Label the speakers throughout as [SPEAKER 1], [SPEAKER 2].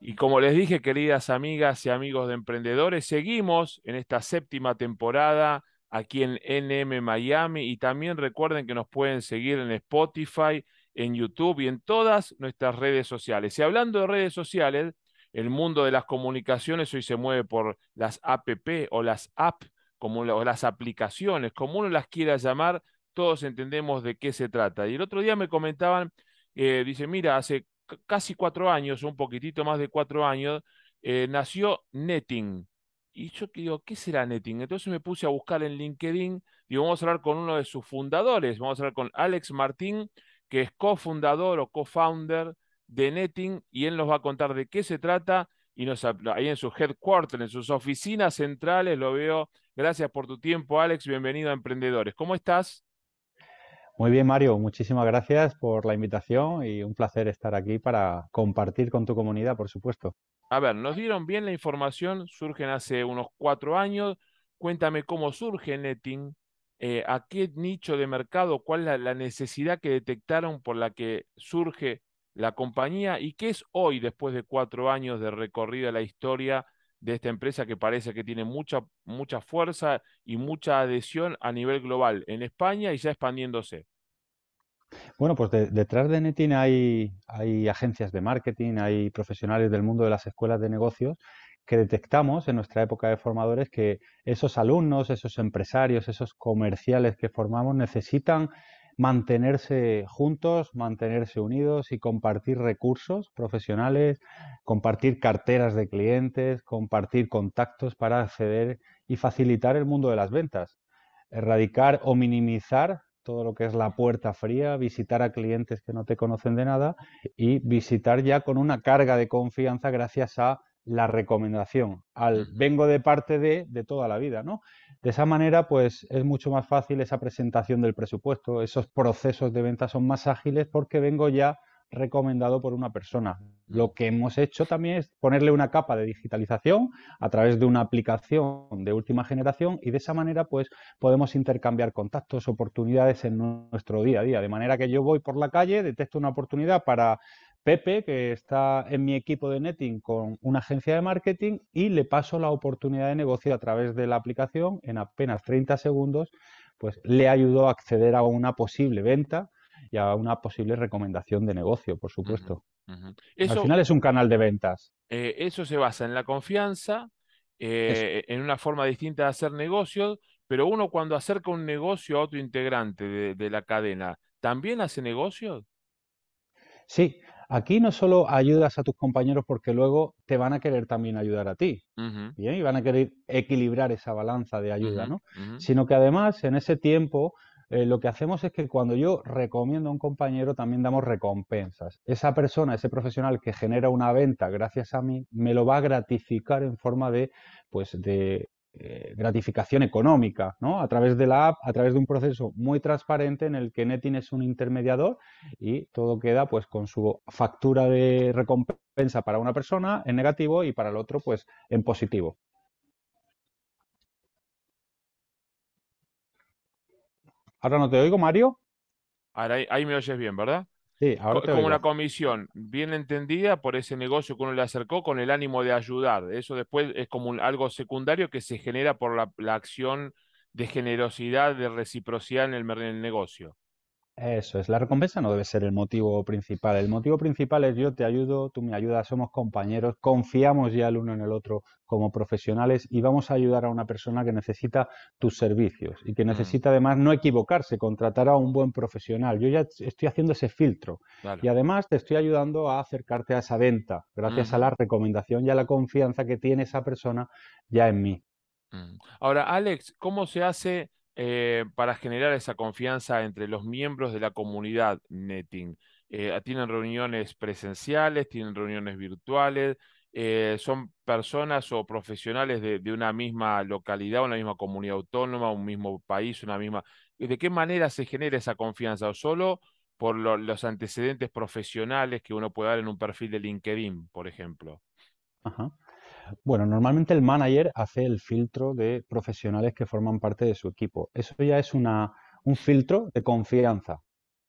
[SPEAKER 1] Y como les dije, queridas amigas y amigos de emprendedores, seguimos en esta séptima temporada aquí en NM Miami y también recuerden que nos pueden seguir en Spotify, en YouTube y en todas nuestras redes sociales. Y hablando de redes sociales, el mundo de las comunicaciones hoy se mueve por las app o las apps, como o las aplicaciones, como uno las quiera llamar, todos entendemos de qué se trata. Y el otro día me comentaban, eh, dice, mira, hace casi cuatro años, un poquitito más de cuatro años, eh, nació Netting. Y yo digo, ¿qué será Netting? Entonces me puse a buscar en LinkedIn, digo, vamos a hablar con uno de sus fundadores, vamos a hablar con Alex Martín, que es cofundador o co-founder de Netting, y él nos va a contar de qué se trata. Y nos, ahí en su headquarters, en sus oficinas centrales, lo veo. Gracias por tu tiempo, Alex. Bienvenido a Emprendedores. ¿Cómo estás?
[SPEAKER 2] Muy bien, Mario, muchísimas gracias por la invitación y un placer estar aquí para compartir con tu comunidad, por supuesto.
[SPEAKER 1] A ver, nos dieron bien la información, surgen hace unos cuatro años. Cuéntame cómo surge Netting, eh, a qué nicho de mercado, cuál es la, necesidad que detectaron por la que surge la compañía y qué es hoy, después de cuatro años de recorrida la historia de esta empresa que parece que tiene mucha, mucha fuerza y mucha adhesión a nivel global en España y ya expandiéndose.
[SPEAKER 2] Bueno, pues detrás de Netin hay, hay agencias de marketing, hay profesionales del mundo de las escuelas de negocios que detectamos en nuestra época de formadores que esos alumnos, esos empresarios, esos comerciales que formamos necesitan mantenerse juntos, mantenerse unidos y compartir recursos profesionales, compartir carteras de clientes, compartir contactos para acceder y facilitar el mundo de las ventas. Erradicar o minimizar todo lo que es la puerta fría, visitar a clientes que no te conocen de nada y visitar ya con una carga de confianza gracias a la recomendación, al vengo de parte de, de toda la vida, ¿no? De esa manera, pues es mucho más fácil esa presentación del presupuesto, esos procesos de venta son más ágiles porque vengo ya recomendado por una persona. Lo que hemos hecho también es ponerle una capa de digitalización a través de una aplicación de última generación y de esa manera pues podemos intercambiar contactos, oportunidades en nuestro día a día. De manera que yo voy por la calle, detecto una oportunidad para Pepe, que está en mi equipo de netting con una agencia de marketing y le paso la oportunidad de negocio a través de la aplicación en apenas 30 segundos, pues le ayudó a acceder a una posible venta y a una posible recomendación de negocio, por supuesto. Al final es un canal de ventas.
[SPEAKER 1] Eh, eso se basa en la confianza, eh, en una forma distinta de hacer negocios, pero uno cuando acerca un negocio a otro integrante de, de la cadena, ¿también hace negocios?
[SPEAKER 2] Sí, Aquí no solo ayudas a tus compañeros porque luego te van a querer también ayudar a ti, y van a querer equilibrar esa balanza de ayuda, ¿no? Sino que además en ese tiempo eh, lo que hacemos es que cuando yo recomiendo a un compañero también damos recompensas. Esa persona, ese profesional que genera una venta gracias a mí, me lo va a gratificar en forma de, pues, de eh, gratificación económica, ¿no? A través de la app, a través de un proceso muy transparente en el que Netin es un intermediador y todo queda pues con su factura de recompensa para una persona en negativo y para el otro pues en positivo. Ahora no te oigo, Mario.
[SPEAKER 1] Ahora ahí me oyes bien, ¿verdad?
[SPEAKER 2] Sí, ahora
[SPEAKER 1] como una comisión bien entendida por ese negocio que uno le acercó con el ánimo de ayudar. Eso después es como algo secundario que se genera por la, acción de generosidad, de reciprocidad en el negocio.
[SPEAKER 2] Eso es, la recompensa no debe ser el motivo principal. El motivo principal es yo te ayudo, tú me ayudas, somos compañeros, confiamos ya el uno en el otro como profesionales y vamos a ayudar a una persona que necesita tus servicios y que mm. necesita además no equivocarse, contratar a un buen profesional. Yo ya estoy haciendo ese filtro y además te estoy ayudando a acercarte a esa venta gracias a la recomendación y a la confianza que tiene esa persona ya en mí.
[SPEAKER 1] Mm. Ahora, Alex, ¿cómo se hace eh, para generar esa confianza entre los miembros de la comunidad Netting. Eh, tienen reuniones presenciales, tienen reuniones virtuales, eh, son personas o profesionales de, una misma localidad, una misma comunidad autónoma, un mismo país, una misma... ¿De qué manera se genera esa confianza? ¿O solo por los antecedentes profesionales que uno puede dar en un perfil de LinkedIn, por ejemplo?
[SPEAKER 2] Ajá. Bueno, normalmente el manager hace el filtro de profesionales que forman parte de su equipo. Eso ya es una, un filtro de confianza.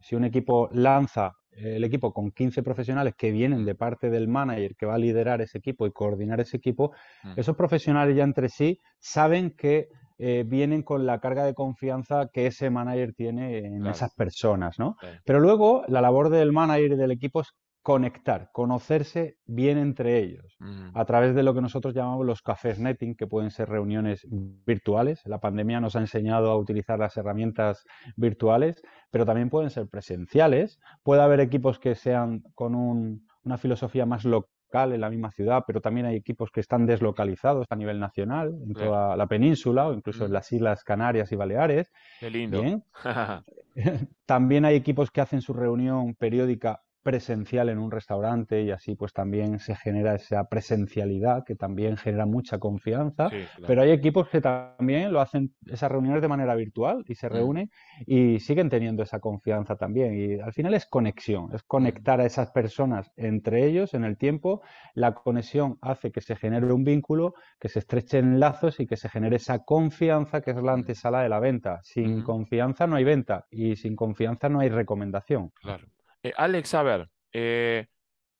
[SPEAKER 2] Si un equipo lanza el equipo con 15 profesionales que vienen de parte del manager que va a liderar ese equipo y coordinar ese equipo, mm. esos profesionales ya entre sí saben que eh, vienen con la carga de confianza que ese manager tiene en esas personas, ¿no? Pero luego la labor del manager y del equipo es conectar, conocerse bien entre ellos, mm. a través de lo que nosotros llamamos los cafés netting, que pueden ser reuniones virtuales. La pandemia nos ha enseñado a utilizar las herramientas virtuales, pero también pueden ser presenciales. Puede haber equipos que sean con una filosofía más local en la misma ciudad, pero también hay equipos que están deslocalizados a nivel nacional, en toda la península o incluso en mm. las Islas Canarias y Baleares.
[SPEAKER 1] Qué lindo.
[SPEAKER 2] también hay equipos que hacen su reunión periódica presencial en un restaurante y así pues también se genera esa presencialidad que también genera mucha confianza, pero hay equipos que también lo hacen esas reuniones de manera virtual y se mm. reúnen y siguen teniendo esa confianza también y al final es conexión, es conectar a esas personas entre ellos en el tiempo, la conexión hace que se genere un vínculo, que se estrechen lazos y que se genere esa confianza que es la mm. antesala de la venta. Sin confianza no hay venta y sin confianza no hay recomendación.
[SPEAKER 1] Claro. Eh, Alex, a ver, eh,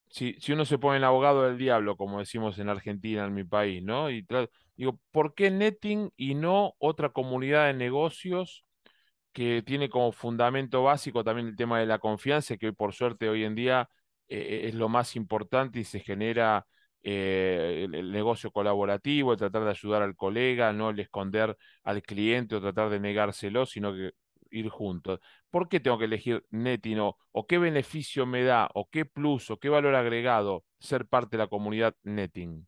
[SPEAKER 1] si, uno se pone el abogado del diablo, como decimos en Argentina, en mi país, ¿no? Y digo, ¿por qué Netting y no otra comunidad de negocios que tiene como fundamento básico también el tema de la confianza, que por suerte hoy en día eh, es lo más importante y se genera el, el, negocio colaborativo, el tratar de ayudar al colega, no el esconder al cliente o tratar de negárselo, sino que ir juntos. ¿Por qué tengo que elegir Netino? ¿O qué beneficio me da? ¿O qué plus? ¿O qué valor agregado ser parte de la comunidad Netting?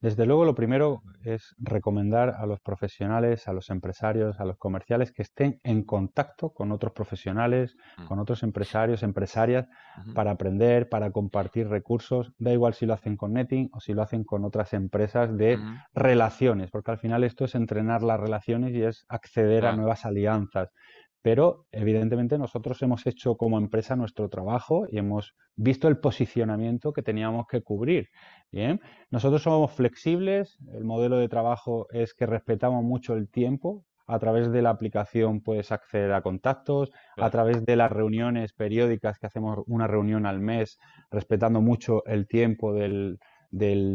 [SPEAKER 2] Desde luego, lo primero es recomendar a los profesionales, a los empresarios, a los comerciales que estén en contacto con otros profesionales, mm. con otros empresarios, empresarias, para aprender, para compartir recursos. Da igual si lo hacen con Netting o si lo hacen con otras empresas de relaciones, porque al final esto es entrenar las relaciones y es acceder a nuevas alianzas pero evidentemente nosotros hemos hecho como empresa nuestro trabajo y hemos visto el posicionamiento que teníamos que cubrir. Bien, nosotros somos flexibles, el modelo de trabajo es que respetamos mucho el tiempo. A través de la aplicación puedes acceder a contactos, a través de las reuniones periódicas que hacemos una reunión al mes, respetando mucho el tiempo del,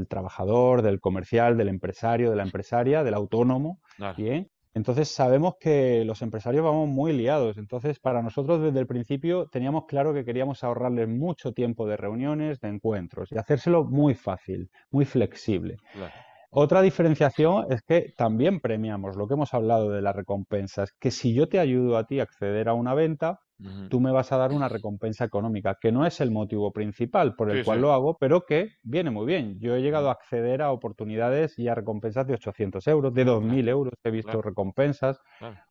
[SPEAKER 2] trabajador, del comercial, del empresario, de la empresaria, del autónomo. Bien, entonces sabemos que los empresarios vamos muy liados. Entonces para nosotros desde el principio teníamos claro que queríamos ahorrarles mucho tiempo de reuniones, de encuentros y hacérselo muy fácil, muy flexible. Otra diferenciación es que también premiamos lo que hemos hablado de las recompensas, que si yo te ayudo a ti a acceder a una venta, tú me vas a dar una recompensa económica, que no es el motivo principal por el cual lo hago, pero que viene muy bien. Yo he llegado a acceder a oportunidades y a recompensas de 800 euros, de 2.000 euros, he visto recompensas.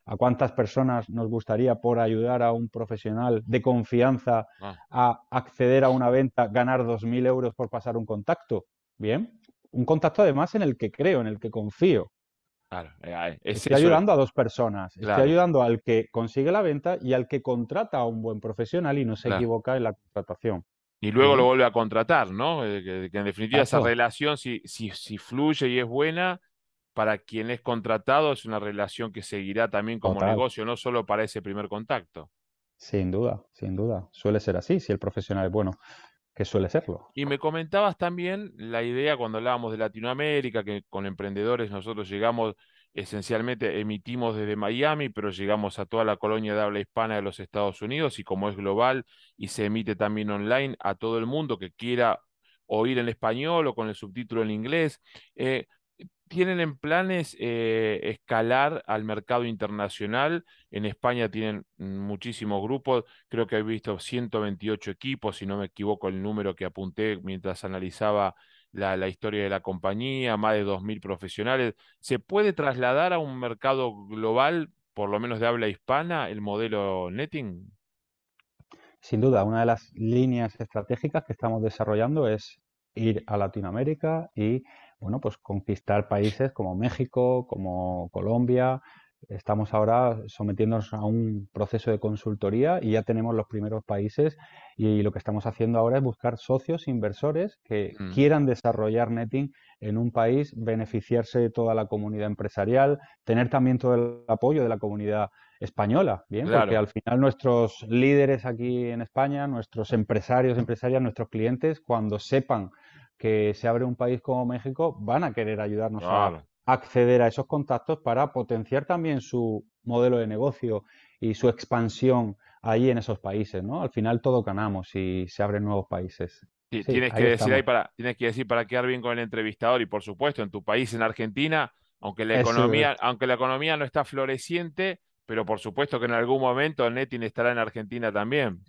[SPEAKER 2] ¿A cuántas personas nos gustaría por ayudar a un profesional de confianza a acceder a una venta, ganar 2.000 euros por pasar un contacto? Bien, un contacto además en el que creo, en el que confío.
[SPEAKER 1] Claro,
[SPEAKER 2] eh, estoy ayudando a dos personas. Estoy ayudando al que consigue la venta y al que contrata a un buen profesional y no se equivoca en la contratación.
[SPEAKER 1] Y luego lo vuelve a contratar, ¿no? Eh, que, en definitiva esa relación, si, si, si, fluye y es buena, para quien es contratado es una relación que seguirá también como negocio, no solo para ese primer contacto.
[SPEAKER 2] Sin duda, sin duda. Suele ser así, si el profesional es bueno que suele serlo.
[SPEAKER 1] Y me comentabas también la idea cuando hablábamos de Latinoamérica, que con emprendedores nosotros llegamos, esencialmente emitimos desde Miami, pero llegamos a toda la colonia de habla hispana de los Estados Unidos y como es global y se emite también online a todo el mundo que quiera oír en español o con el subtítulo en inglés. Eh, tienen en planes eh, escalar al mercado internacional. En España tienen muchísimos grupos, creo que he visto 128 equipos, si no me equivoco el número que apunté mientras analizaba la, la historia de la compañía, más de 2.000 profesionales. ¿Se puede trasladar a un mercado global, por lo menos de habla hispana, el modelo netting?
[SPEAKER 2] Sin duda, una de las líneas estratégicas que estamos desarrollando es ir a Latinoamérica y bueno, pues conquistar países como México, como Colombia. Estamos ahora sometiéndonos a un proceso de consultoría y ya tenemos los primeros países y lo que estamos haciendo ahora es buscar socios, inversores que mm. quieran desarrollar netting en un país, beneficiarse de toda la comunidad empresarial, tener también todo el apoyo de la comunidad española, bien, porque al final nuestros líderes aquí en España, nuestros empresarios, empresarias, nuestros clientes, cuando sepan que se abre un país como México, van a querer ayudarnos a acceder a esos contactos para potenciar también su modelo de negocio y su expansión ahí en esos países, ¿no? Al final todo ganamos si se abren nuevos países.
[SPEAKER 1] tienes que decir ahí para, tienes que decir para quedar bien con el entrevistador y por supuesto en tu país, en Argentina, aunque la economía, aunque la economía no está floreciente, pero por supuesto que en algún momento Netin estará en Argentina también.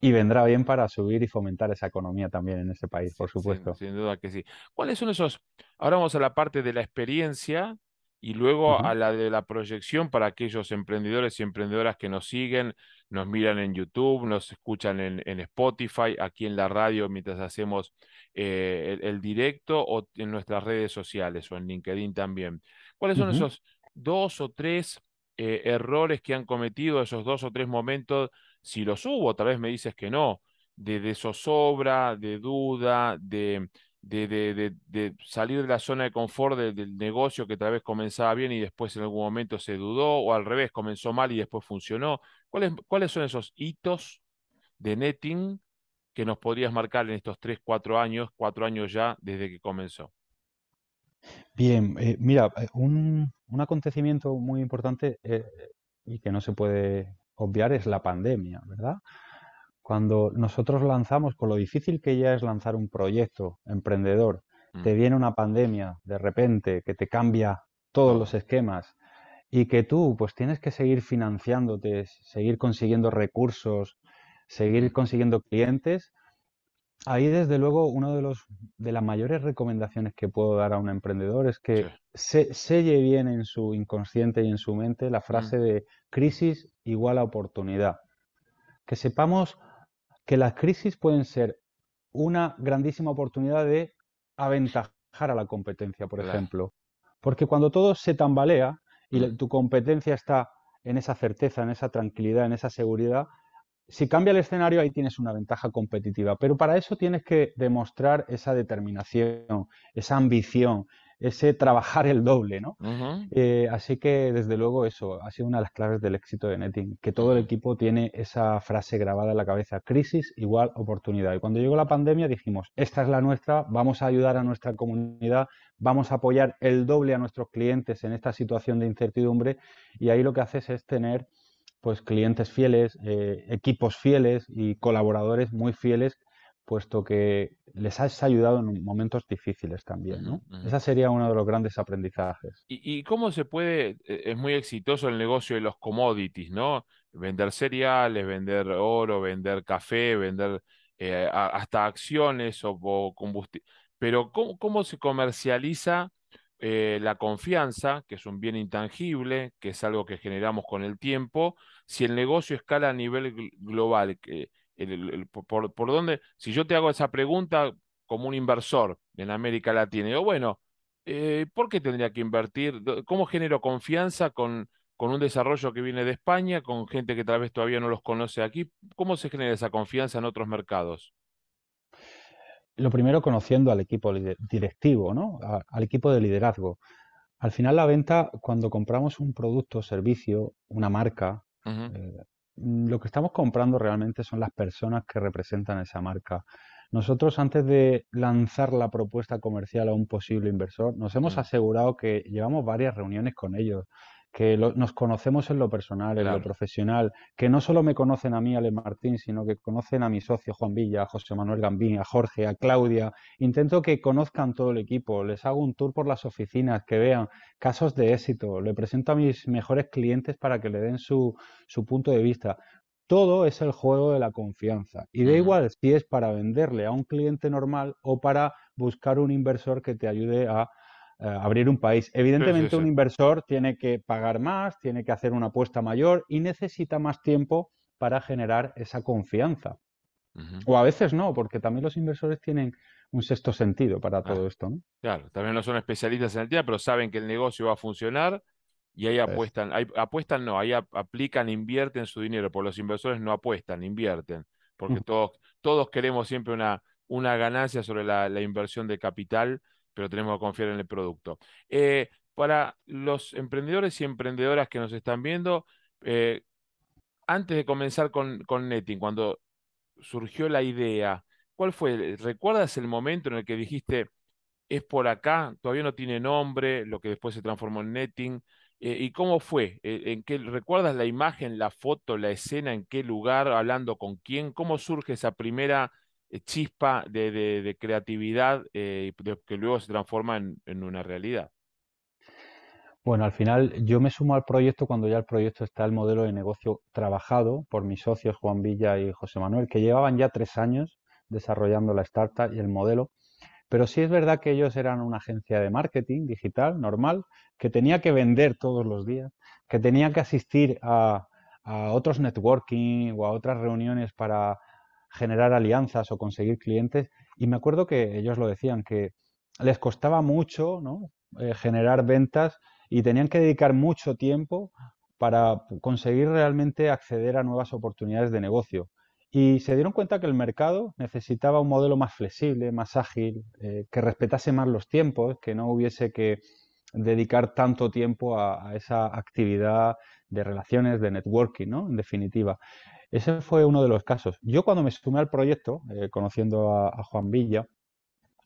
[SPEAKER 2] Y vendrá bien para subir y fomentar esa economía también en ese país, por supuesto.
[SPEAKER 1] Sin, duda que sí. ¿Cuáles son esos? Ahora vamos a la parte de la experiencia y luego a la de la proyección para aquellos emprendedores y emprendedoras que nos siguen, nos miran en YouTube, nos escuchan en, Spotify, aquí en la radio mientras hacemos eh, el, directo o en nuestras redes sociales o en LinkedIn también. ¿Cuáles son esos dos o tres eh, errores que han cometido, esos dos o tres momentos si los hubo, tal vez me dices que no, de, zozobra, de duda, de, de, salir de la zona de confort del negocio que tal vez comenzaba bien y después en algún momento se dudó, o al revés, comenzó mal y después funcionó. ¿Cuáles, cuáles son esos hitos de netting que nos podrías marcar en estos tres, cuatro años, cuatro años ya desde que comenzó?
[SPEAKER 2] Bien, eh, mira, eh, un, un, acontecimiento muy importante eh, y que no se puede obviar es la pandemia, ¿verdad? Cuando nosotros lanzamos, con lo difícil que ya es lanzar un proyecto emprendedor, te mm. viene una pandemia de repente que te cambia todos los esquemas y que tú pues tienes que seguir financiándote, seguir consiguiendo recursos, seguir consiguiendo clientes, ahí desde luego una de, los, de las mayores recomendaciones que puedo dar a un emprendedor es que se, selle bien en su inconsciente y en su mente la frase mm. de crisis igual a oportunidad. Que sepamos que las crisis pueden ser una grandísima oportunidad de aventajar a la competencia, por ejemplo. Porque cuando todo se tambalea y mm. tu competencia está en esa certeza, en esa tranquilidad, en esa seguridad, si cambia el escenario, ahí tienes una ventaja competitiva. Pero para eso tienes que demostrar esa determinación, esa ambición, ese trabajar el doble, ¿no? Eh, así que, desde luego, eso ha sido una de las claves del éxito de Netting, que todo el equipo tiene esa frase grabada en la cabeza, crisis igual oportunidad. Y cuando llegó la pandemia dijimos, esta es la nuestra, vamos a ayudar a nuestra comunidad, vamos a apoyar el doble a nuestros clientes en esta situación de incertidumbre y ahí lo que haces es tener pues clientes fieles, eh, equipos fieles y colaboradores muy fieles, puesto que les has ayudado en momentos difíciles también, ¿no? Ese sería uno de los grandes aprendizajes.
[SPEAKER 1] ¿Y, cómo se puede, e, es muy exitoso el negocio de los commodities, ¿no? Vender cereales, vender oro, vender café, vender eh, hasta acciones o, combustible. Pero ¿cómo, ¿cómo, se comercializa eh, la confianza, que es un bien intangible, que es algo que generamos con el tiempo, si el negocio escala a nivel global, por, por, dónde, si yo te hago esa pregunta como un inversor en América Latina, digo, bueno, eh, ¿por qué tendría que invertir? ¿Cómo genero confianza con, con un desarrollo que viene de España, con gente que tal vez todavía no los conoce aquí? ¿Cómo se genera esa confianza en otros mercados?
[SPEAKER 2] Lo primero conociendo al equipo directivo, ¿no? al equipo de liderazgo. Al final la venta, cuando compramos un producto servicio, una marca, eh, lo que estamos comprando realmente son las personas que representan esa marca. Nosotros antes de lanzar la propuesta comercial a un posible inversor, nos hemos asegurado que llevamos varias reuniones con ellos, que nos conocemos en lo personal, en lo profesional, que no solo me conocen a mí, Ale Martín, sino que conocen a mi socio Juan Villa, a José Manuel Gambín, a Jorge, a Claudia. Intento que conozcan todo el equipo, les hago un tour por las oficinas, que vean casos de éxito, le presento a mis mejores clientes para que le den su, su punto de vista. Todo es el juego de la confianza. Y da igual si es para venderle a un cliente normal o para buscar un inversor que te ayude a eh, abrir un país. Evidentemente un inversor tiene que pagar más, tiene que hacer una apuesta mayor y necesita más tiempo para generar esa confianza. O a veces no, porque también los inversores tienen un sexto sentido para todo esto. ¿no?
[SPEAKER 1] Claro, también no son especialistas en el tema, pero saben que el negocio va a funcionar y ahí apuestan, ahí apuestan no, ahí aplican, invierten su dinero, porque los inversores no apuestan, invierten, porque todos, todos queremos siempre una, una ganancia sobre la, la inversión de capital pero tenemos que confiar en el producto. Eh, para los emprendedores y emprendedoras que nos están viendo, Eh, antes de comenzar con, Netting, cuando surgió la idea, ¿cuál fue? ¿Recuerdas el momento en el que dijiste, es por acá, todavía no tiene nombre, lo que después se transformó en Netting? Eh, ¿y cómo fue? Eh, ¿En qué, ¿Recuerdas la imagen, la foto, la escena, en qué lugar, hablando con quién? ¿Cómo surge esa primera chispa de, creatividad que luego se transforma en una realidad?
[SPEAKER 2] Bueno, al final yo me sumo al proyecto cuando ya el proyecto está el modelo de negocio trabajado por mis socios Juan Villa y José Manuel, que llevaban ya tres años desarrollando la startup y el modelo. Pero sí es verdad que ellos eran una agencia de marketing digital normal, que tenía que vender todos los días, que tenía que asistir a, a otros networking o a otras reuniones para generar alianzas o conseguir clientes. Y me acuerdo que ellos lo decían, que les costaba mucho ¿no? Eh, generar ventas y tenían que dedicar mucho tiempo para conseguir realmente acceder a nuevas oportunidades de negocio. Y se dieron cuenta que el mercado necesitaba un modelo más flexible, más ágil, eh, que respetase más los tiempos, que no hubiese que dedicar tanto tiempo a, esa actividad de relaciones, de networking, ¿no? En definitiva. Ese fue uno de los casos. Yo cuando me sumé al proyecto, eh, conociendo a, Juan Villa,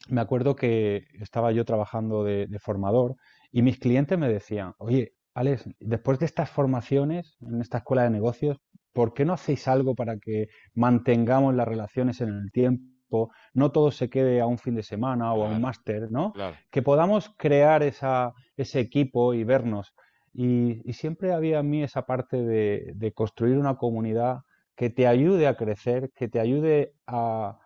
[SPEAKER 2] me acuerdo que estaba yo trabajando de formador y mis clientes me decían, oye, Alex, después de estas formaciones en esta escuela de negocios, ¿por qué no hacéis algo para que mantengamos las relaciones en el tiempo? No todo se quede a un fin de semana o a un máster, ¿no? Que podamos crear esa, ese equipo y vernos. Y, siempre había en mí esa parte de, de, construir una comunidad que te ayude a crecer, que te ayude a,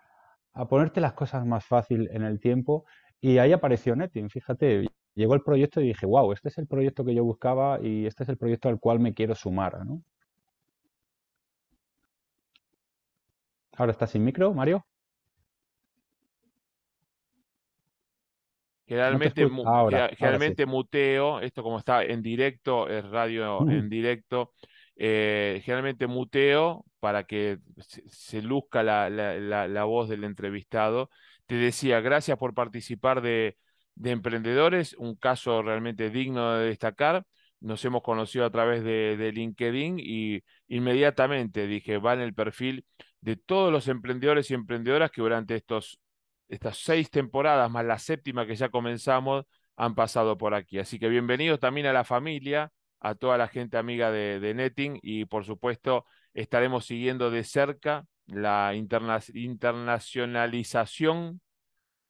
[SPEAKER 2] a ponerte las cosas más fácil en el tiempo. Y ahí apareció Netin, fíjate, llegó el proyecto y dije, wow, este es el proyecto que yo buscaba y este es el proyecto al cual me quiero sumar, ¿no? Ahora está sin micro, Mario.
[SPEAKER 1] Generalmente, generalmente muteo, esto como está en directo, es radio en directo, eh, generalmente muteo para que se, luzca la, la, voz del entrevistado. Te decía, gracias por participar de, de emprendedores, un caso realmente digno de destacar. Nos hemos conocido a través de, LinkedIn y inmediatamente dije, va en el perfil de todos los emprendedores y emprendedoras que durante estos, estas seis temporadas, más la séptima que ya comenzamos, han pasado por aquí. Así que bienvenidos también a la familia, a toda la gente amiga de, de Netting y por supuesto estaremos siguiendo de cerca la internacionalización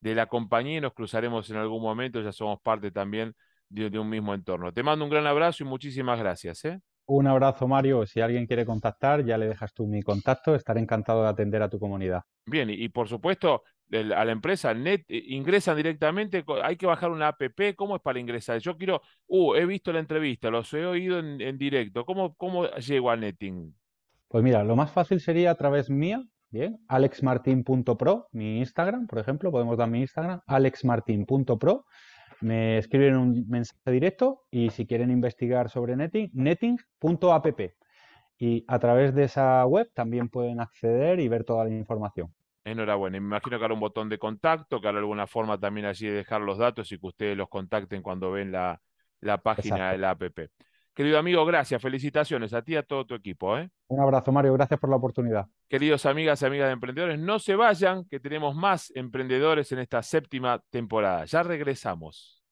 [SPEAKER 1] de la compañía y nos cruzaremos en algún momento, ya somos parte también de, un mismo entorno. Te mando un gran abrazo y muchísimas gracias. ¿eh?
[SPEAKER 2] Un abrazo, Mario. Si alguien quiere contactar, ya le dejas tú mi contacto. Estaré encantado de atender a tu comunidad.
[SPEAKER 1] Bien, y, por supuesto, a la empresa net eh, ingresan directamente, hay que bajar una app, ¿cómo es para ingresar? Yo quiero, uh, he visto la entrevista, los he oído en, directo, ¿Cómo, ¿cómo llego a Netting?
[SPEAKER 2] Pues mira, lo más fácil sería a través mía, Bien, alexmartin.pro, mi Instagram, por ejemplo, podemos dar mi Instagram, alexmartin.pro. Me escriben un mensaje directo y si quieren investigar sobre netting, netting.app. Y a través de esa web también pueden acceder y ver toda la información.
[SPEAKER 1] Enhorabuena. Me imagino que hará un botón de contacto, que hará alguna forma también allí de dejar los datos y que ustedes los contacten cuando ven la, página de la app. Querido amigo, gracias, felicitaciones a ti y a todo tu equipo. ¿eh?
[SPEAKER 2] Un abrazo, Mario, gracias por la oportunidad.
[SPEAKER 1] Queridos amigas y amigas de emprendedores, no se vayan, que tenemos más emprendedores en esta séptima temporada. Ya regresamos.